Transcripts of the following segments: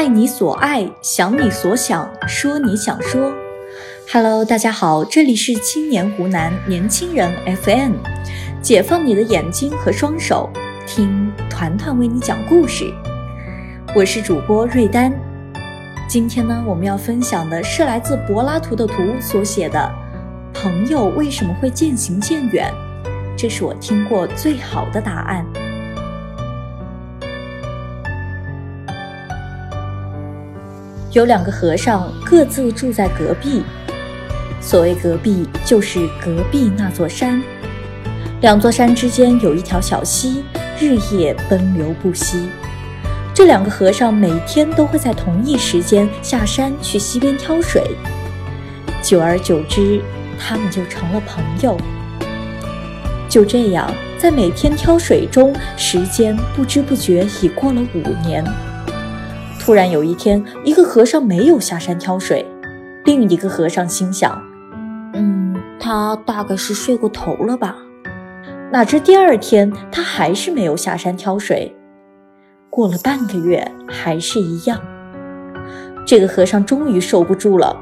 爱你所爱，想你所想，说你想说。Hello，大家好，这里是青年湖南年轻人 FM，解放你的眼睛和双手，听团团为你讲故事。我是主播瑞丹。今天呢，我们要分享的是来自柏拉图的图所写的《朋友为什么会渐行渐远》，这是我听过最好的答案。有两个和尚各自住在隔壁，所谓隔壁就是隔壁那座山。两座山之间有一条小溪，日夜奔流不息。这两个和尚每天都会在同一时间下山去溪边挑水，久而久之，他们就成了朋友。就这样，在每天挑水中，时间不知不觉已过了五年。突然有一天，一个和尚没有下山挑水，另一个和尚心想：“嗯，他大概是睡过头了吧。”哪知第二天他还是没有下山挑水。过了半个月，还是一样。这个和尚终于受不住了：“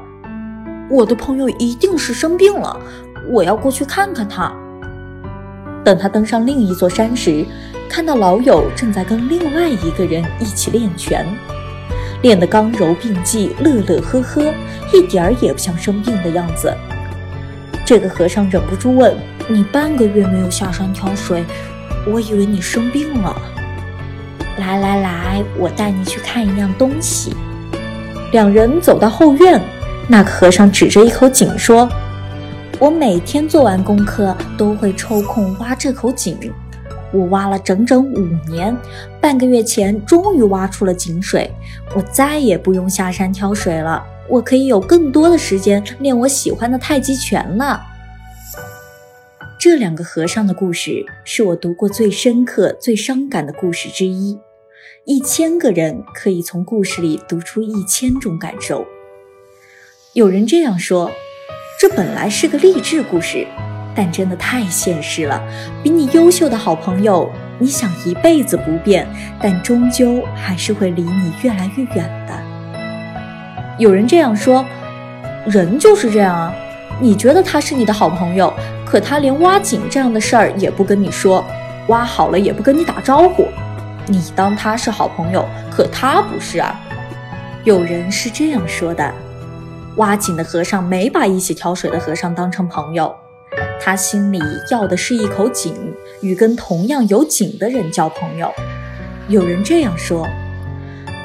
我的朋友一定是生病了，我要过去看看他。”等他登上另一座山时，看到老友正在跟另外一个人一起练拳。练得刚柔并济，乐乐呵呵，一点儿也不像生病的样子。这个和尚忍不住问：“你半个月没有下山挑水，我以为你生病了。”来来来，我带你去看一样东西。两人走到后院，那个和尚指着一口井说：“我每天做完功课都会抽空挖这口井。”我挖了整整五年，半个月前终于挖出了井水。我再也不用下山挑水了，我可以有更多的时间练我喜欢的太极拳了。这两个和尚的故事是我读过最深刻、最伤感的故事之一。一千个人可以从故事里读出一千种感受。有人这样说：“这本来是个励志故事。”但真的太现实了，比你优秀的好朋友，你想一辈子不变，但终究还是会离你越来越远的。有人这样说，人就是这样啊，你觉得他是你的好朋友，可他连挖井这样的事儿也不跟你说，挖好了也不跟你打招呼，你当他是好朋友，可他不是啊。有人是这样说的，挖井的和尚没把一起挑水的和尚当成朋友。他心里要的是一口井，与跟同样有井的人交朋友。有人这样说，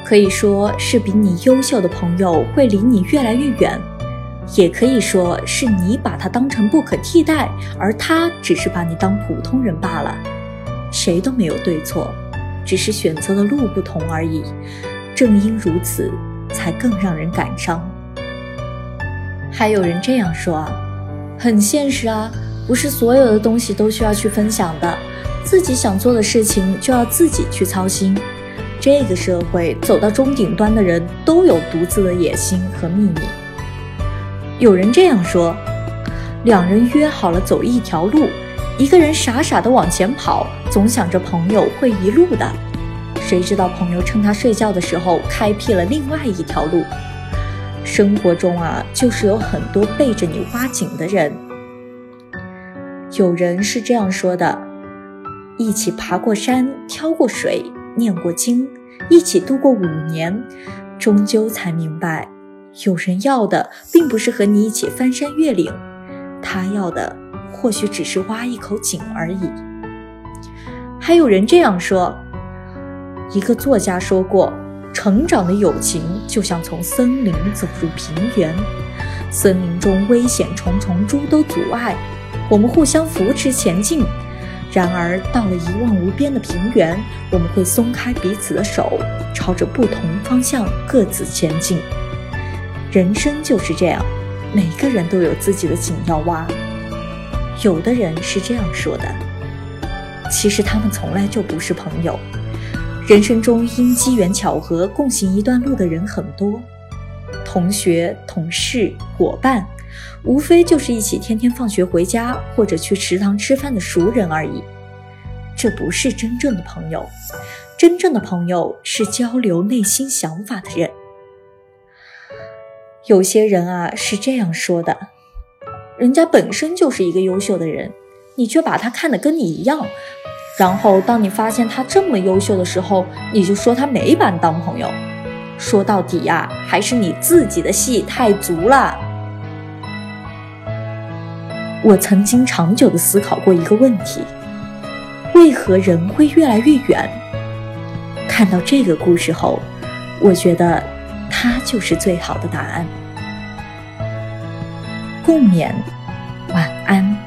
可以说是比你优秀的朋友会离你越来越远，也可以说是你把他当成不可替代，而他只是把你当普通人罢了。谁都没有对错，只是选择的路不同而已。正因如此，才更让人感伤。还有人这样说啊，很现实啊。不是所有的东西都需要去分享的，自己想做的事情就要自己去操心。这个社会走到中顶端的人都有独自的野心和秘密。有人这样说：两人约好了走一条路，一个人傻傻的往前跑，总想着朋友会一路的，谁知道朋友趁他睡觉的时候开辟了另外一条路。生活中啊，就是有很多背着你挖井的人。有人是这样说的：一起爬过山，挑过水，念过经，一起度过五年，终究才明白，有人要的并不是和你一起翻山越岭，他要的或许只是挖一口井而已。还有人这样说：一个作家说过，成长的友情就像从森林走入平原，森林中危险重重，诸多阻碍。我们互相扶持前进，然而到了一望无边的平原，我们会松开彼此的手，朝着不同方向各自前进。人生就是这样，每个人都有自己的井要挖。有的人是这样说的，其实他们从来就不是朋友。人生中因机缘巧合共行一段路的人很多，同学、同事、伙伴。无非就是一起天天放学回家，或者去食堂吃饭的熟人而已。这不是真正的朋友，真正的朋友是交流内心想法的人。有些人啊是这样说的：人家本身就是一个优秀的人，你却把他看得跟你一样，然后当你发现他这么优秀的时候，你就说他没把你当朋友。说到底呀，还是你自己的戏太足了。我曾经长久的思考过一个问题：为何人会越来越远？看到这个故事后，我觉得。它就是最好的答案。共勉，晚安。